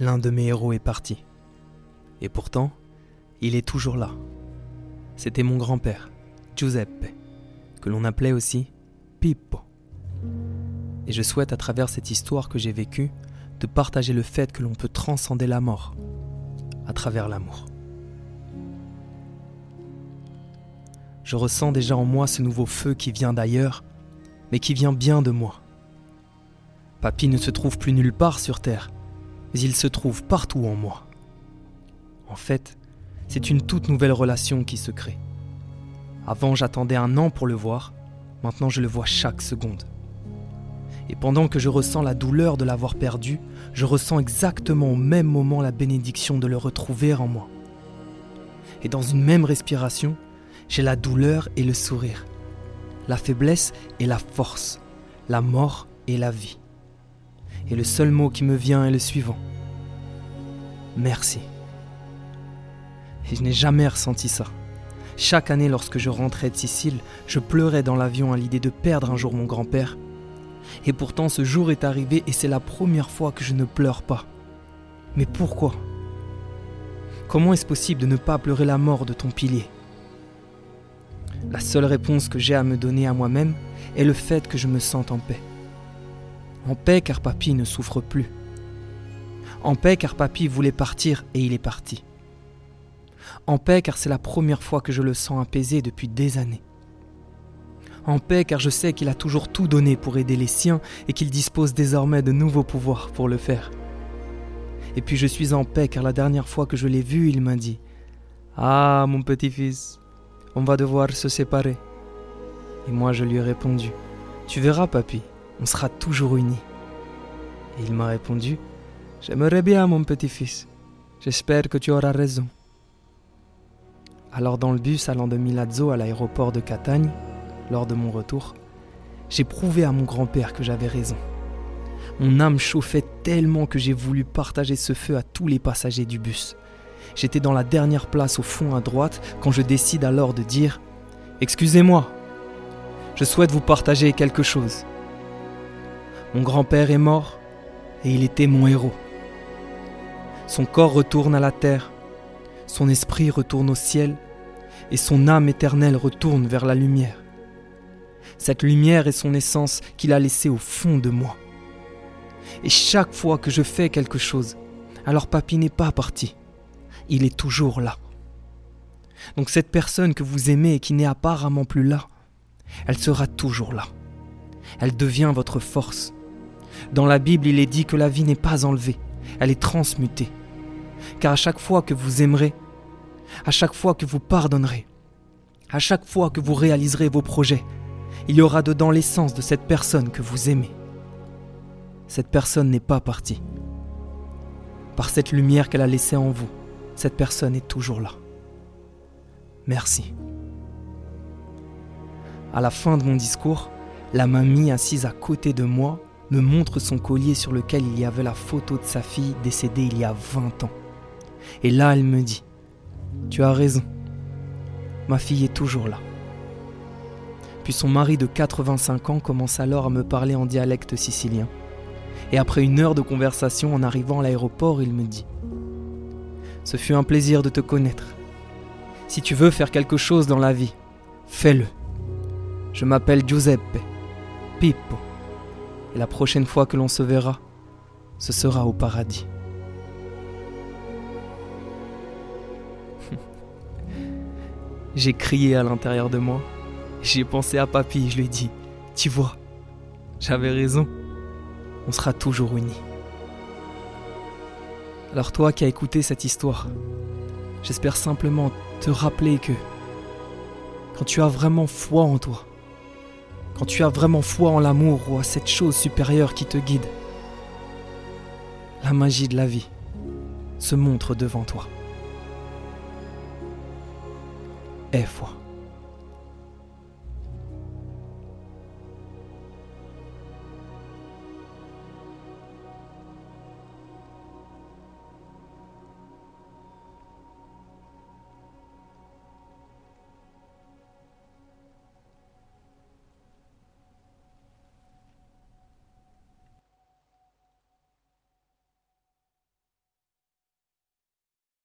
L'un de mes héros est parti. Et pourtant, il est toujours là. C'était mon grand-père, Giuseppe, que l'on appelait aussi Pippo. Et je souhaite à travers cette histoire que j'ai vécue de partager le fait que l'on peut transcender la mort à travers l'amour. Je ressens déjà en moi ce nouveau feu qui vient d'ailleurs, mais qui vient bien de moi. Papy ne se trouve plus nulle part sur Terre, mais il se trouve partout en moi. En fait, c'est une toute nouvelle relation qui se crée. Avant, j'attendais un an pour le voir, maintenant je le vois chaque seconde. Et pendant que je ressens la douleur de l'avoir perdu, je ressens exactement au même moment la bénédiction de le retrouver en moi. Et dans une même respiration, j'ai la douleur et le sourire, la faiblesse et la force, la mort et la vie. Et le seul mot qui me vient est le suivant. Merci. Et je n'ai jamais ressenti ça. Chaque année, lorsque je rentrais de Sicile, je pleurais dans l'avion à l'idée de perdre un jour mon grand-père. Et pourtant, ce jour est arrivé et c'est la première fois que je ne pleure pas. Mais pourquoi? Comment est-ce possible de ne pas pleurer la mort de ton pilier? La seule réponse que j'ai à me donner à moi-même est le fait que je me sente en paix. En paix car papy ne souffre plus. En paix car papy voulait partir et il est parti. En paix car c'est la première fois que je le sens apaisé depuis des années. En paix car je sais qu'il a toujours tout donné pour aider les siens et qu'il dispose désormais de nouveaux pouvoirs pour le faire. Et puis je suis en paix car la dernière fois que je l'ai vu, il m'a dit ⁇ Ah mon petit-fils, on va devoir se séparer ⁇ Et moi je lui ai répondu ⁇ Tu verras papy, on sera toujours unis. Et il m'a répondu, J'aimerais bien, mon petit-fils. J'espère que tu auras raison. Alors dans le bus allant de Milazzo à l'aéroport de Catagne, lors de mon retour, j'ai prouvé à mon grand-père que j'avais raison. Mon âme chauffait tellement que j'ai voulu partager ce feu à tous les passagers du bus. J'étais dans la dernière place au fond à droite quand je décide alors de dire ⁇ Excusez-moi, je souhaite vous partager quelque chose. Mon grand-père est mort et il était mon héros. Son corps retourne à la terre, son esprit retourne au ciel et son âme éternelle retourne vers la lumière. Cette lumière est son essence qu'il a laissée au fond de moi. Et chaque fois que je fais quelque chose, alors papy n'est pas parti. Il est toujours là. Donc cette personne que vous aimez et qui n'est apparemment plus là, elle sera toujours là. Elle devient votre force, dans la Bible, il est dit que la vie n'est pas enlevée, elle est transmutée. Car à chaque fois que vous aimerez, à chaque fois que vous pardonnerez, à chaque fois que vous réaliserez vos projets, il y aura dedans l'essence de cette personne que vous aimez. Cette personne n'est pas partie. Par cette lumière qu'elle a laissée en vous, cette personne est toujours là. Merci. À la fin de mon discours, la mamie assise à côté de moi me montre son collier sur lequel il y avait la photo de sa fille décédée il y a 20 ans. Et là, elle me dit, Tu as raison, ma fille est toujours là. Puis son mari de 85 ans commence alors à me parler en dialecte sicilien. Et après une heure de conversation en arrivant à l'aéroport, il me dit Ce fut un plaisir de te connaître. Si tu veux faire quelque chose dans la vie, fais-le. Je m'appelle Giuseppe, Pippo. Et la prochaine fois que l'on se verra, ce sera au paradis. J'ai crié à l'intérieur de moi. J'ai pensé à papy, je lui ai dit, tu vois, j'avais raison, on sera toujours unis. Alors toi qui as écouté cette histoire, j'espère simplement te rappeler que quand tu as vraiment foi en toi, quand tu as vraiment foi en l'amour ou à cette chose supérieure qui te guide, la magie de la vie se montre devant toi. Aie foi.